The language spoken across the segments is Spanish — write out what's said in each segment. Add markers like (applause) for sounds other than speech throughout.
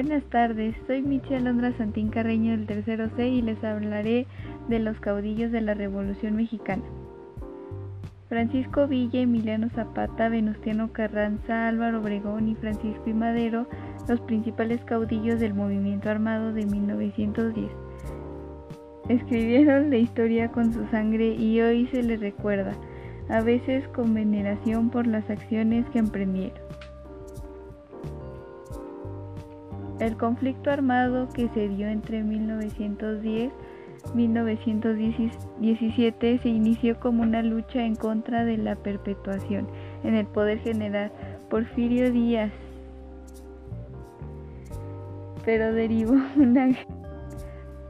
Buenas tardes, soy Michi Alondra Santín Carreño del tercero C y les hablaré de los caudillos de la Revolución Mexicana. Francisco Villa, Emiliano Zapata, Venustiano Carranza, Álvaro Obregón y Francisco y Madero, los principales caudillos del movimiento armado de 1910. Escribieron la historia con su sangre y hoy se les recuerda, a veces con veneración por las acciones que emprendieron. El conflicto armado que se dio entre 1910 1917 se inició como una lucha en contra de la perpetuación en el poder general Porfirio Díaz, pero derivó (laughs) una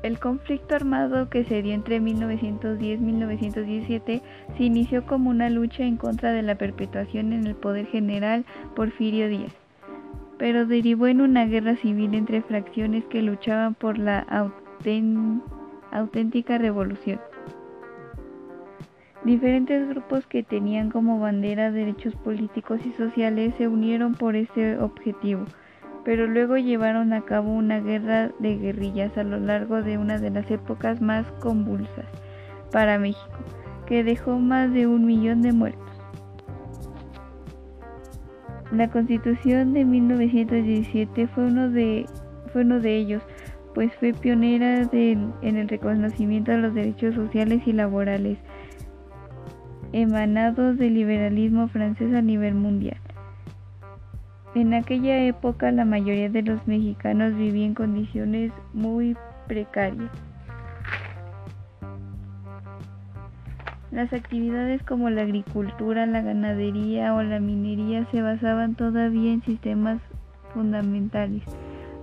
el conflicto armado que se dio entre 1910 y 1917 se inició como una lucha en contra de la perpetuación en el poder general Porfirio Díaz pero derivó en una guerra civil entre fracciones que luchaban por la auténtica revolución. Diferentes grupos que tenían como bandera derechos políticos y sociales se unieron por ese objetivo, pero luego llevaron a cabo una guerra de guerrillas a lo largo de una de las épocas más convulsas para México, que dejó más de un millón de muertos. La Constitución de 1917 fue uno de, fue uno de ellos, pues fue pionera en el reconocimiento de los derechos sociales y laborales emanados del liberalismo francés a nivel mundial. En aquella época la mayoría de los mexicanos vivían en condiciones muy precarias. Las actividades como la agricultura, la ganadería o la minería se basaban todavía en sistemas fundamentales,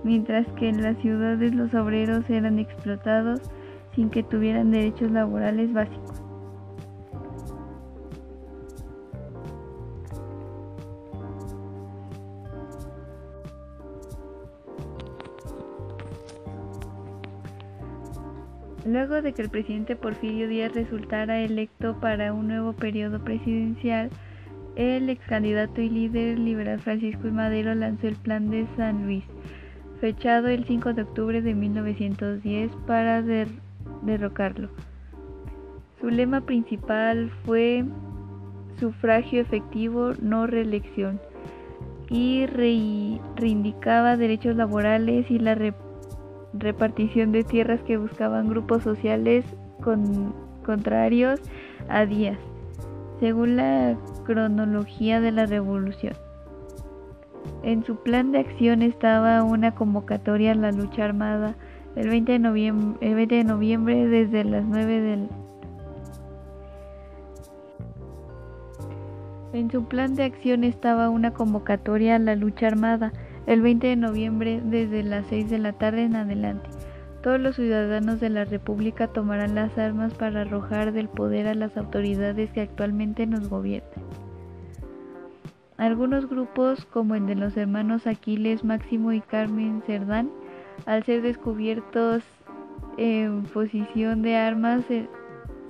mientras que en las ciudades los obreros eran explotados sin que tuvieran derechos laborales básicos. Luego de que el presidente Porfirio Díaz resultara electo para un nuevo periodo presidencial, el ex candidato y líder liberal Francisco I. Madero lanzó el Plan de San Luis, fechado el 5 de octubre de 1910 para derrocarlo. Su lema principal fue sufragio efectivo, no reelección, y reivindicaba derechos laborales y la repartición de tierras que buscaban grupos sociales contrarios a Díaz, según la cronología de la revolución. En su plan de acción estaba una convocatoria a la lucha armada el 20 de noviembre, el 20 de noviembre desde las 9 del En su plan de acción estaba una convocatoria a la lucha armada el 20 de noviembre desde las 6 de la tarde en adelante. Todos los ciudadanos de la República tomarán las armas para arrojar del poder a las autoridades que actualmente nos gobiernan. Algunos grupos, como el de los hermanos Aquiles, Máximo y Carmen Cerdán, al ser descubiertos en posición de armas, se,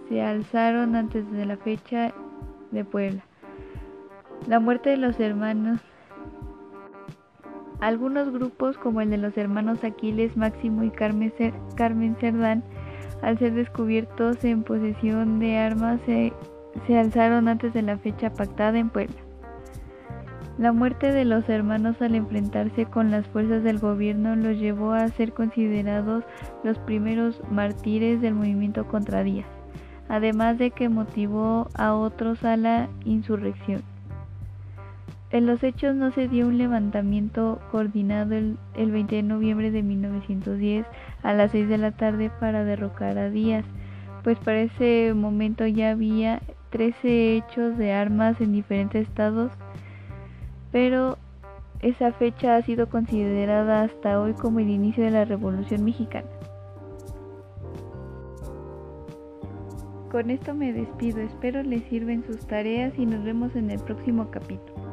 se alzaron antes de la fecha de Puebla. La muerte de los hermanos algunos grupos, como el de los hermanos Aquiles, Máximo y Carmen, Cerdán, al ser descubiertos en posesión de armas, se, se alzaron antes de la fecha pactada en Puebla. La muerte de los hermanos al enfrentarse con las fuerzas del gobierno los llevó a ser considerados los primeros mártires del movimiento contra Díaz, además de que motivó a otros a la insurrección. En los hechos no se dio un levantamiento coordinado el, 20 de noviembre de 1910 a las 6 de la tarde para derrocar a Díaz, pues para ese momento ya había 13 hechos de armas en diferentes estados, pero esa fecha ha sido considerada hasta hoy como el inicio de la Revolución Mexicana. Con esto me despido, espero les sirven sus tareas y nos vemos en el próximo capítulo.